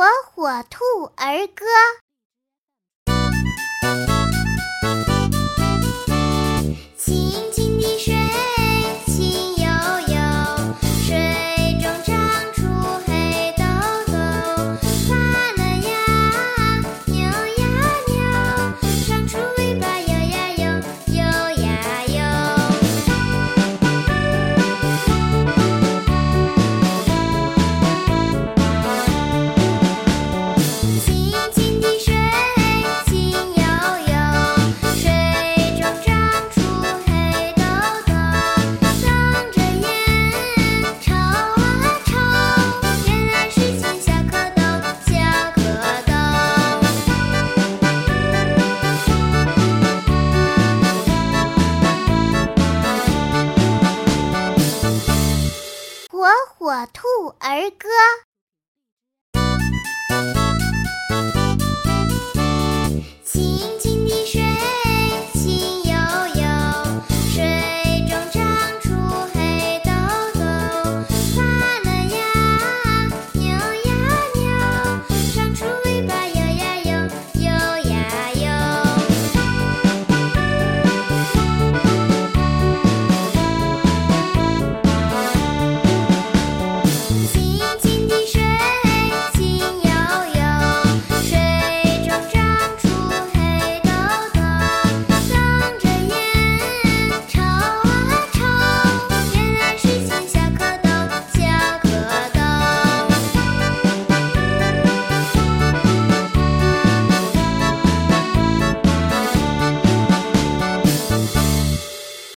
火火兔儿歌。火火兔儿歌。轻轻